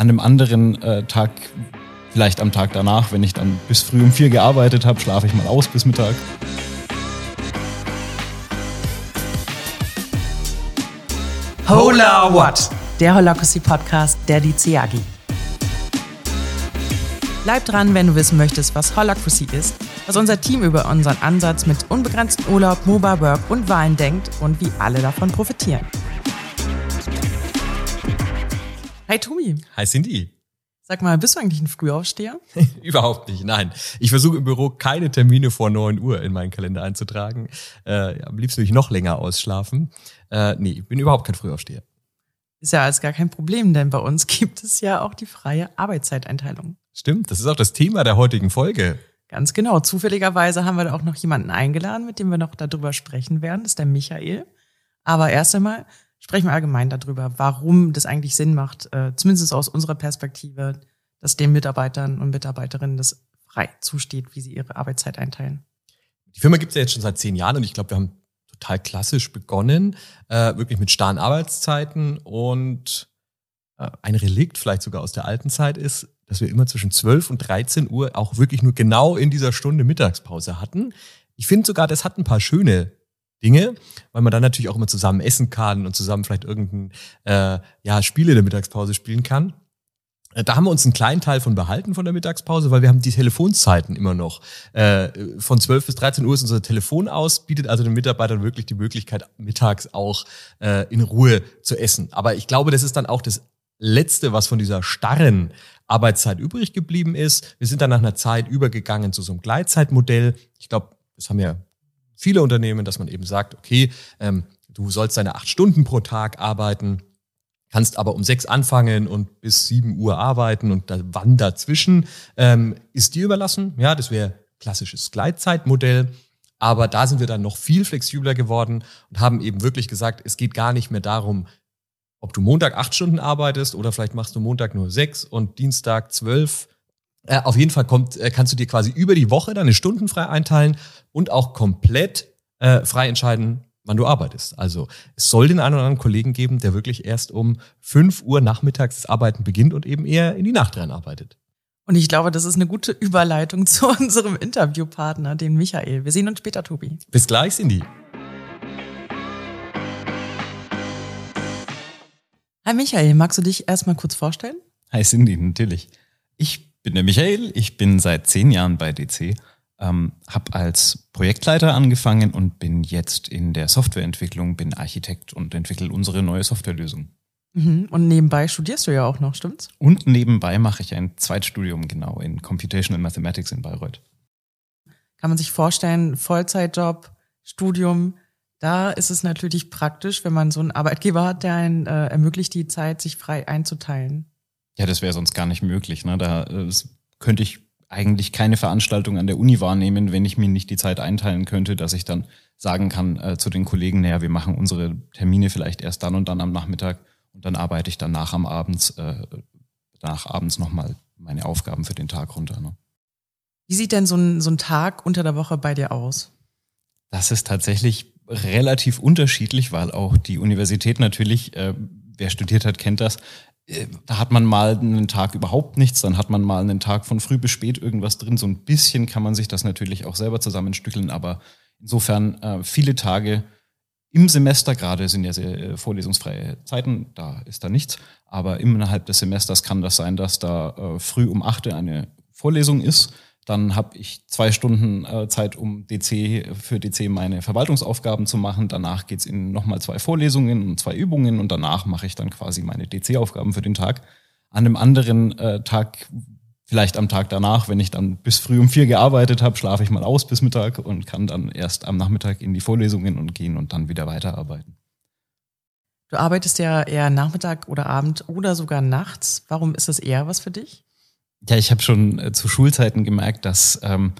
An einem anderen äh, Tag, vielleicht am Tag danach, wenn ich dann bis früh um vier gearbeitet habe, schlafe ich mal aus bis Mittag. Hola What? Der Holacracy Podcast der DCAGI. Bleib dran, wenn du wissen möchtest, was Holacracy ist, was unser Team über unseren Ansatz mit unbegrenztem Urlaub, Mobile Work und Wahlen denkt und wie alle davon profitieren. Hi Tomi. Hi Cindy. Sag mal, bist du eigentlich ein Frühaufsteher? Überhaupt nicht, nein. Ich versuche im Büro keine Termine vor neun Uhr in meinen Kalender einzutragen. Äh, am liebsten würde ich noch länger ausschlafen. Äh, nee, ich bin überhaupt kein Frühaufsteher. Ist ja alles gar kein Problem, denn bei uns gibt es ja auch die freie Arbeitszeiteinteilung. Stimmt, das ist auch das Thema der heutigen Folge. Ganz genau. Zufälligerweise haben wir da auch noch jemanden eingeladen, mit dem wir noch darüber sprechen werden. Das ist der Michael. Aber erst einmal sprechen wir allgemein darüber, warum das eigentlich Sinn macht, äh, zumindest aus unserer Perspektive, dass den Mitarbeitern und Mitarbeiterinnen das frei zusteht, wie sie ihre Arbeitszeit einteilen. Die Firma gibt es ja jetzt schon seit zehn Jahren und ich glaube, wir haben total klassisch begonnen, äh, wirklich mit starren Arbeitszeiten und äh, ein Relikt vielleicht sogar aus der alten Zeit ist, dass wir immer zwischen 12 und 13 Uhr auch wirklich nur genau in dieser Stunde Mittagspause hatten. Ich finde sogar, das hat ein paar schöne Dinge, weil man dann natürlich auch immer zusammen essen kann und zusammen vielleicht irgendein äh, ja, Spiel in der Mittagspause spielen kann. Äh, da haben wir uns einen kleinen Teil von behalten von der Mittagspause, weil wir haben die Telefonzeiten immer noch. Äh, von 12 bis 13 Uhr ist unser Telefon aus, bietet also den Mitarbeitern wirklich die Möglichkeit, mittags auch äh, in Ruhe zu essen. Aber ich glaube, das ist dann auch das Letzte, was von dieser starren Arbeitszeit übrig geblieben ist. Wir sind dann nach einer Zeit übergegangen zu so einem Gleitzeitmodell. Ich glaube, das haben ja viele Unternehmen, dass man eben sagt, okay, ähm, du sollst deine acht Stunden pro Tag arbeiten, kannst aber um sechs anfangen und bis sieben Uhr arbeiten und da, wann dazwischen ähm, ist dir überlassen. Ja, das wäre klassisches Gleitzeitmodell. Aber da sind wir dann noch viel flexibler geworden und haben eben wirklich gesagt, es geht gar nicht mehr darum, ob du Montag acht Stunden arbeitest oder vielleicht machst du Montag nur sechs und Dienstag zwölf. Äh, auf jeden Fall kommt, äh, kannst du dir quasi über die Woche deine Stunden frei einteilen und auch komplett äh, frei entscheiden, wann du arbeitest. Also es soll den einen oder anderen Kollegen geben, der wirklich erst um fünf Uhr nachmittags das Arbeiten beginnt und eben eher in die Nacht rein arbeitet. Und ich glaube, das ist eine gute Überleitung zu unserem Interviewpartner, den Michael. Wir sehen uns später, Tobi. Bis gleich, Cindy. Hi Michael, magst du dich erstmal kurz vorstellen? Hi Cindy, natürlich. Ich bin der Michael, ich bin seit zehn Jahren bei DC, ähm, habe als Projektleiter angefangen und bin jetzt in der Softwareentwicklung, bin Architekt und entwickle unsere neue Softwarelösung. Mhm. Und nebenbei studierst du ja auch noch, stimmt's? Und nebenbei mache ich ein Zweitstudium genau in Computational Mathematics in Bayreuth. Kann man sich vorstellen, Vollzeitjob, Studium, da ist es natürlich praktisch, wenn man so einen Arbeitgeber hat, der einen äh, ermöglicht, die Zeit sich frei einzuteilen. Ja, das wäre sonst gar nicht möglich. Ne? Da äh, könnte ich eigentlich keine Veranstaltung an der Uni wahrnehmen, wenn ich mir nicht die Zeit einteilen könnte, dass ich dann sagen kann äh, zu den Kollegen, naja, wir machen unsere Termine vielleicht erst dann und dann am Nachmittag und dann arbeite ich danach am Abends, äh, nach abends nochmal meine Aufgaben für den Tag runter. Ne? Wie sieht denn so ein, so ein Tag unter der Woche bei dir aus? Das ist tatsächlich relativ unterschiedlich, weil auch die Universität natürlich, äh, wer studiert hat, kennt das, da hat man mal einen Tag überhaupt nichts, dann hat man mal einen Tag von früh bis spät irgendwas drin. So ein bisschen kann man sich das natürlich auch selber zusammenstückeln, aber insofern äh, viele Tage im Semester gerade sind ja sehr äh, vorlesungsfreie Zeiten, da ist da nichts, aber innerhalb des Semesters kann das sein, dass da äh, früh um acht eine Vorlesung ist dann habe ich zwei Stunden äh, Zeit, um DC für DC meine Verwaltungsaufgaben zu machen. Danach geht's in nochmal zwei Vorlesungen und zwei Übungen und danach mache ich dann quasi meine DC-Aufgaben für den Tag. An einem anderen äh, Tag, vielleicht am Tag danach, wenn ich dann bis früh um vier gearbeitet habe, schlafe ich mal aus bis Mittag und kann dann erst am Nachmittag in die Vorlesungen und gehen und dann wieder weiterarbeiten. Du arbeitest ja eher Nachmittag oder Abend oder sogar nachts. Warum ist das eher was für dich? Ja, ich habe schon äh, zu Schulzeiten gemerkt, dass ähm,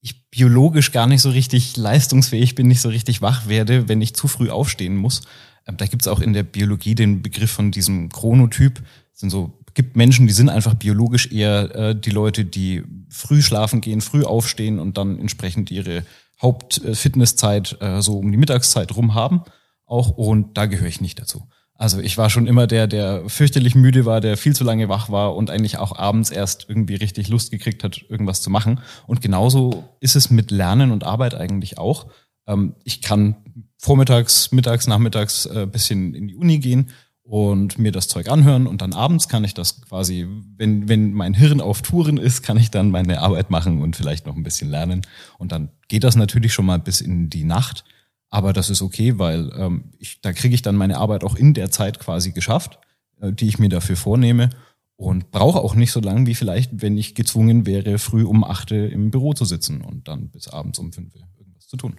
ich biologisch gar nicht so richtig leistungsfähig bin, nicht so richtig wach werde, wenn ich zu früh aufstehen muss. Ähm, da gibt's auch in der Biologie den Begriff von diesem Chronotyp. Das sind so gibt Menschen, die sind einfach biologisch eher äh, die Leute, die früh schlafen gehen, früh aufstehen und dann entsprechend ihre Hauptfitnesszeit äh, so um die Mittagszeit rum haben. Auch und da gehöre ich nicht dazu. Also ich war schon immer der, der fürchterlich müde war, der viel zu lange wach war und eigentlich auch abends erst irgendwie richtig Lust gekriegt hat, irgendwas zu machen. Und genauso ist es mit Lernen und Arbeit eigentlich auch. Ähm, ich kann vormittags, mittags, nachmittags äh, bisschen in die Uni gehen und mir das Zeug anhören und dann abends kann ich das quasi, wenn, wenn mein Hirn auf Touren ist, kann ich dann meine Arbeit machen und vielleicht noch ein bisschen lernen. Und dann geht das natürlich schon mal bis in die Nacht. Aber das ist okay, weil ähm, ich, da kriege ich dann meine Arbeit auch in der Zeit quasi geschafft, äh, die ich mir dafür vornehme und brauche auch nicht so lange wie vielleicht, wenn ich gezwungen wäre, früh um acht im Büro zu sitzen und dann bis abends um fünf irgendwas zu tun.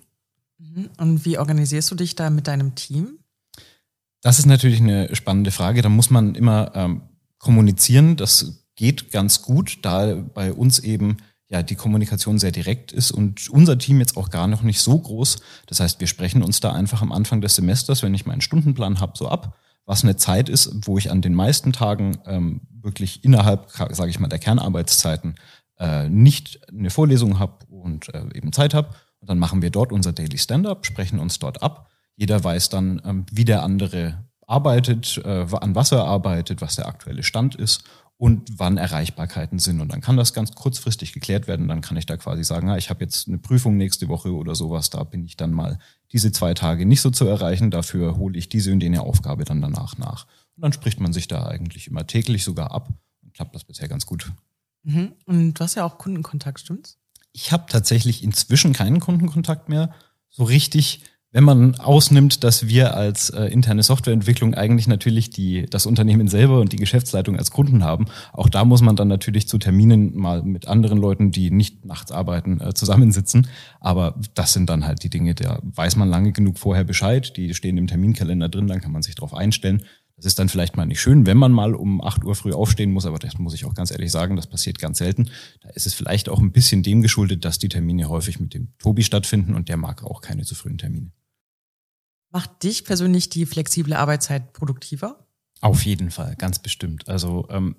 Mhm. Und wie organisierst du dich da mit deinem Team? Das ist natürlich eine spannende Frage. Da muss man immer ähm, kommunizieren. Das geht ganz gut, da bei uns eben ja die Kommunikation sehr direkt ist und unser Team jetzt auch gar noch nicht so groß. Das heißt, wir sprechen uns da einfach am Anfang des Semesters, wenn ich meinen Stundenplan habe, so ab, was eine Zeit ist, wo ich an den meisten Tagen ähm, wirklich innerhalb, sage ich mal, der Kernarbeitszeiten äh, nicht eine Vorlesung habe und äh, eben Zeit habe. Und dann machen wir dort unser Daily Stand-up, sprechen uns dort ab. Jeder weiß dann, ähm, wie der andere arbeitet, äh, an was er arbeitet, was der aktuelle Stand ist und wann Erreichbarkeiten sind. Und dann kann das ganz kurzfristig geklärt werden. Dann kann ich da quasi sagen, ja, ich habe jetzt eine Prüfung nächste Woche oder sowas, da bin ich dann mal diese zwei Tage nicht so zu erreichen. Dafür hole ich diese und jene Aufgabe dann danach nach. Und dann spricht man sich da eigentlich immer täglich sogar ab und klappt das bisher ganz gut. Mhm. Und du hast ja auch Kundenkontakt, stimmt's? Ich habe tatsächlich inzwischen keinen Kundenkontakt mehr. So richtig wenn man ausnimmt, dass wir als äh, interne Softwareentwicklung eigentlich natürlich die, das Unternehmen selber und die Geschäftsleitung als Kunden haben, auch da muss man dann natürlich zu Terminen mal mit anderen Leuten, die nicht nachts arbeiten, äh, zusammensitzen. Aber das sind dann halt die Dinge, da weiß man lange genug vorher Bescheid, die stehen im Terminkalender drin, dann kann man sich darauf einstellen. Das ist dann vielleicht mal nicht schön, wenn man mal um acht Uhr früh aufstehen muss, aber das muss ich auch ganz ehrlich sagen, das passiert ganz selten. Da ist es vielleicht auch ein bisschen dem geschuldet, dass die Termine häufig mit dem Tobi stattfinden und der mag auch keine zu frühen Termine. Macht dich persönlich die flexible Arbeitszeit produktiver? Auf jeden Fall, ganz bestimmt. Also ähm,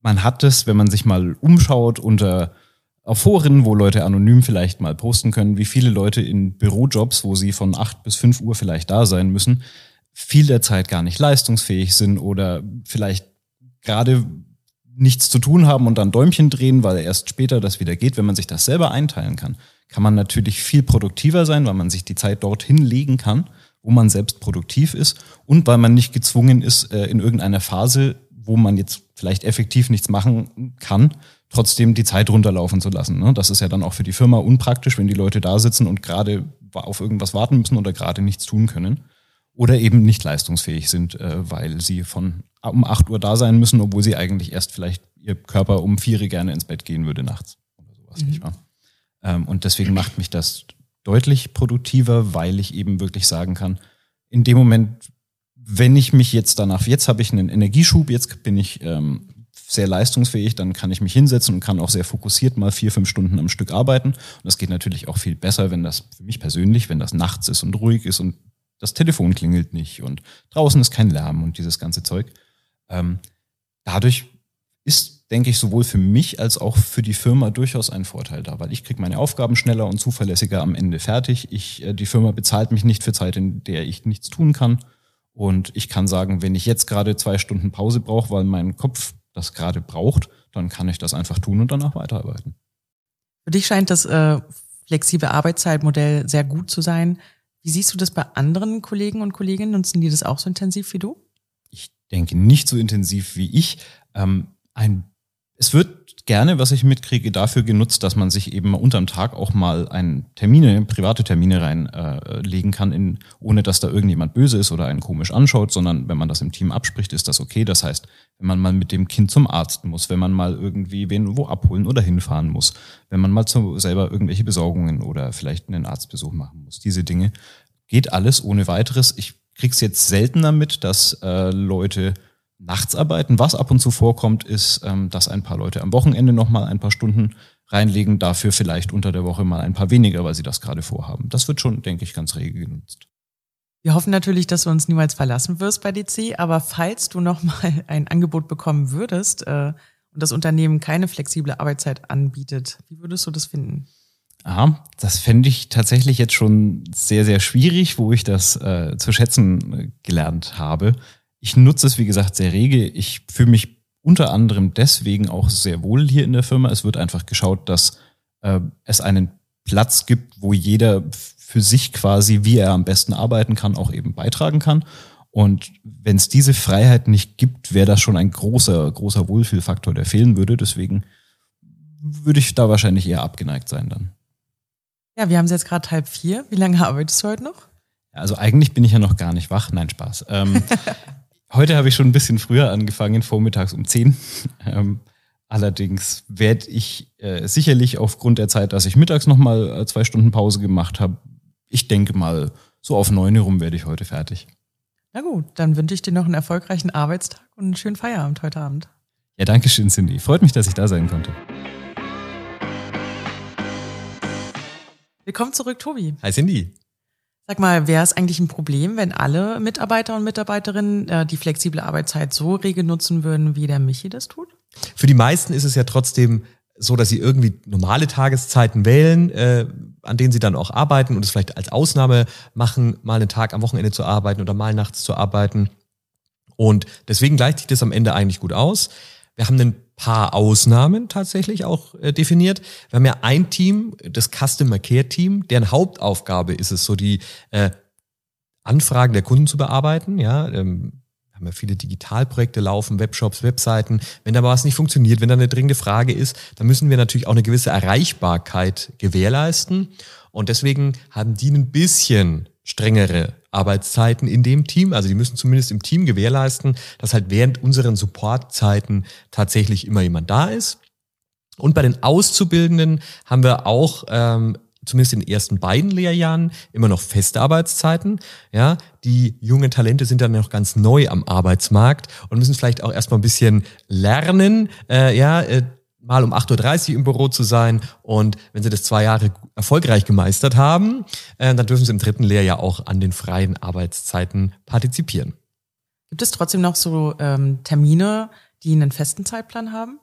man hat es, wenn man sich mal umschaut unter auf Foren, wo Leute anonym vielleicht mal posten können, wie viele Leute in Bürojobs, wo sie von acht bis fünf Uhr vielleicht da sein müssen, viel der Zeit gar nicht leistungsfähig sind oder vielleicht gerade nichts zu tun haben und dann Däumchen drehen, weil erst später das wieder geht. Wenn man sich das selber einteilen kann, kann man natürlich viel produktiver sein, weil man sich die Zeit dorthin legen kann, wo man selbst produktiv ist und weil man nicht gezwungen ist, äh, in irgendeiner Phase, wo man jetzt vielleicht effektiv nichts machen kann, trotzdem die Zeit runterlaufen zu lassen. Ne? Das ist ja dann auch für die Firma unpraktisch, wenn die Leute da sitzen und gerade auf irgendwas warten müssen oder gerade nichts tun können oder eben nicht leistungsfähig sind, äh, weil sie von um 8 Uhr da sein müssen, obwohl sie eigentlich erst vielleicht ihr Körper um 4 Uhr gerne ins Bett gehen würde nachts oder sowas, mhm. nicht wahr? Ähm, und deswegen macht mich das deutlich produktiver, weil ich eben wirklich sagen kann, in dem Moment, wenn ich mich jetzt danach, jetzt habe ich einen Energieschub, jetzt bin ich ähm, sehr leistungsfähig, dann kann ich mich hinsetzen und kann auch sehr fokussiert mal vier, fünf Stunden am Stück arbeiten. Und das geht natürlich auch viel besser, wenn das für mich persönlich, wenn das nachts ist und ruhig ist und das Telefon klingelt nicht und draußen ist kein Lärm und dieses ganze Zeug. Ähm, dadurch ist, denke ich, sowohl für mich als auch für die Firma durchaus ein Vorteil da, weil ich kriege meine Aufgaben schneller und zuverlässiger am Ende fertig. Ich, äh, die Firma bezahlt mich nicht für Zeit, in der ich nichts tun kann. Und ich kann sagen, wenn ich jetzt gerade zwei Stunden Pause brauche, weil mein Kopf das gerade braucht, dann kann ich das einfach tun und danach weiterarbeiten. Für dich scheint das äh, flexible Arbeitszeitmodell sehr gut zu sein. Wie siehst du das bei anderen Kollegen und Kolleginnen? Nutzen die das auch so intensiv wie du? Ich denke nicht so intensiv wie ich. Ähm, ein, es wird gerne, was ich mitkriege, dafür genutzt, dass man sich eben unterm Tag auch mal ein Termine, private Termine reinlegen äh, kann, in, ohne dass da irgendjemand böse ist oder einen komisch anschaut, sondern wenn man das im Team abspricht, ist das okay. Das heißt, wenn man mal mit dem Kind zum Arzt muss, wenn man mal irgendwie wen wo abholen oder hinfahren muss, wenn man mal zu, selber irgendwelche Besorgungen oder vielleicht einen Arztbesuch machen muss, diese Dinge, geht alles ohne weiteres. Ich krieg's jetzt seltener mit, dass äh, Leute nachts arbeiten. Was ab und zu vorkommt, ist, ähm, dass ein paar Leute am Wochenende nochmal ein paar Stunden reinlegen, dafür vielleicht unter der Woche mal ein paar weniger, weil sie das gerade vorhaben. Das wird schon, denke ich, ganz rege genutzt. Wir hoffen natürlich, dass du uns niemals verlassen wirst bei DC, aber falls du nochmal ein Angebot bekommen würdest äh, und das Unternehmen keine flexible Arbeitszeit anbietet, wie würdest du das finden? Aha, das fände ich tatsächlich jetzt schon sehr, sehr schwierig, wo ich das äh, zu schätzen gelernt habe. Ich nutze es, wie gesagt, sehr rege. Ich fühle mich unter anderem deswegen auch sehr wohl hier in der Firma. Es wird einfach geschaut, dass äh, es einen Platz gibt, wo jeder für sich quasi, wie er am besten arbeiten kann, auch eben beitragen kann. Und wenn es diese Freiheit nicht gibt, wäre das schon ein großer, großer Wohlfühlfaktor, der fehlen würde. Deswegen würde ich da wahrscheinlich eher abgeneigt sein dann. Ja, wir haben es jetzt gerade halb vier. Wie lange arbeitest du heute noch? Also eigentlich bin ich ja noch gar nicht wach. Nein, Spaß. Ähm, heute habe ich schon ein bisschen früher angefangen, vormittags um zehn. Ähm, allerdings werde ich äh, sicherlich aufgrund der Zeit, dass ich mittags nochmal äh, zwei Stunden Pause gemacht habe, ich denke mal, so auf neun rum werde ich heute fertig. Na gut, dann wünsche ich dir noch einen erfolgreichen Arbeitstag und einen schönen Feierabend heute Abend. Ja, danke schön, Cindy. Freut mich, dass ich da sein konnte. Willkommen zurück, Tobi. Hi Cindy. Sag mal, wäre es eigentlich ein Problem, wenn alle Mitarbeiter und Mitarbeiterinnen äh, die flexible Arbeitszeit so rege nutzen würden, wie der Michi das tut? Für die meisten ist es ja trotzdem so, dass sie irgendwie normale Tageszeiten wählen, äh, an denen sie dann auch arbeiten und es vielleicht als Ausnahme machen, mal einen Tag am Wochenende zu arbeiten oder mal nachts zu arbeiten. Und deswegen gleicht sich das am Ende eigentlich gut aus. Wir haben ein paar Ausnahmen tatsächlich auch äh, definiert. Wir haben ja ein Team, das Customer Care Team, deren Hauptaufgabe ist es, so die äh, Anfragen der Kunden zu bearbeiten. Ja, ähm, haben ja viele Digitalprojekte laufen, Webshops, Webseiten. Wenn da was nicht funktioniert, wenn da eine dringende Frage ist, dann müssen wir natürlich auch eine gewisse Erreichbarkeit gewährleisten. Und deswegen haben die ein bisschen strengere Arbeitszeiten in dem Team. Also die müssen zumindest im Team gewährleisten, dass halt während unseren Supportzeiten tatsächlich immer jemand da ist. Und bei den Auszubildenden haben wir auch ähm, zumindest in den ersten beiden Lehrjahren immer noch feste Arbeitszeiten. Ja, die jungen Talente sind dann noch ganz neu am Arbeitsmarkt und müssen vielleicht auch erstmal ein bisschen lernen, äh, ja, äh, mal um 8.30 Uhr im Büro zu sein. Und wenn sie das zwei Jahre erfolgreich gemeistert haben, äh, dann dürfen sie im dritten Lehrjahr auch an den freien Arbeitszeiten partizipieren. Gibt es trotzdem noch so ähm, Termine, die einen festen Zeitplan haben?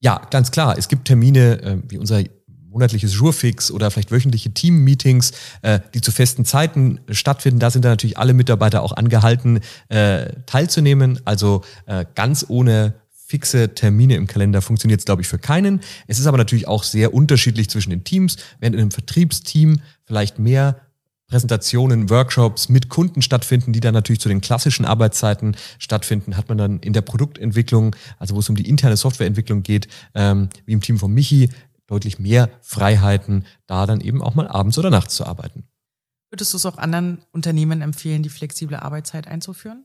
Ja, ganz klar. Es gibt Termine äh, wie unser monatliches Jurfix oder vielleicht wöchentliche Team-Meetings, äh, die zu festen Zeiten stattfinden. Da sind dann natürlich alle Mitarbeiter auch angehalten, äh, teilzunehmen. Also äh, ganz ohne fixe Termine im Kalender funktioniert es, glaube ich, für keinen. Es ist aber natürlich auch sehr unterschiedlich zwischen den Teams. Während in einem Vertriebsteam vielleicht mehr Präsentationen, Workshops mit Kunden stattfinden, die dann natürlich zu den klassischen Arbeitszeiten stattfinden, hat man dann in der Produktentwicklung, also wo es um die interne Softwareentwicklung geht, ähm, wie im Team von Michi, deutlich mehr Freiheiten, da dann eben auch mal abends oder nachts zu arbeiten. Würdest du es auch anderen Unternehmen empfehlen, die flexible Arbeitszeit einzuführen?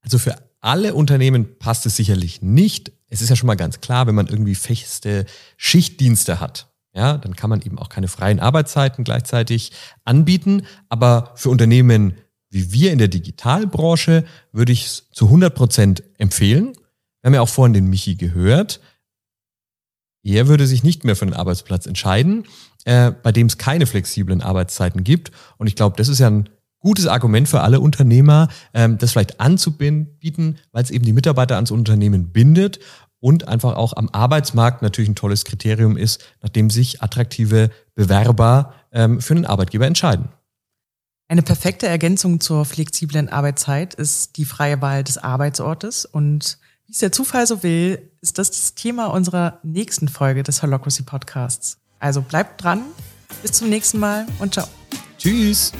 Also für alle Unternehmen passt es sicherlich nicht. Es ist ja schon mal ganz klar, wenn man irgendwie feste Schichtdienste hat, ja, dann kann man eben auch keine freien Arbeitszeiten gleichzeitig anbieten. Aber für Unternehmen wie wir in der Digitalbranche würde ich es zu 100 Prozent empfehlen. Wir haben ja auch vorhin den Michi gehört. Er würde sich nicht mehr für den Arbeitsplatz entscheiden, äh, bei dem es keine flexiblen Arbeitszeiten gibt. Und ich glaube, das ist ja ein gutes Argument für alle Unternehmer, ähm, das vielleicht anzubieten, weil es eben die Mitarbeiter ans Unternehmen bindet und einfach auch am Arbeitsmarkt natürlich ein tolles Kriterium ist, nachdem sich attraktive Bewerber ähm, für einen Arbeitgeber entscheiden. Eine perfekte Ergänzung zur flexiblen Arbeitszeit ist die freie Wahl des Arbeitsortes und wie es der Zufall so will, ist das das Thema unserer nächsten Folge des Holocracy Podcasts. Also bleibt dran, bis zum nächsten Mal und ciao. Tschüss.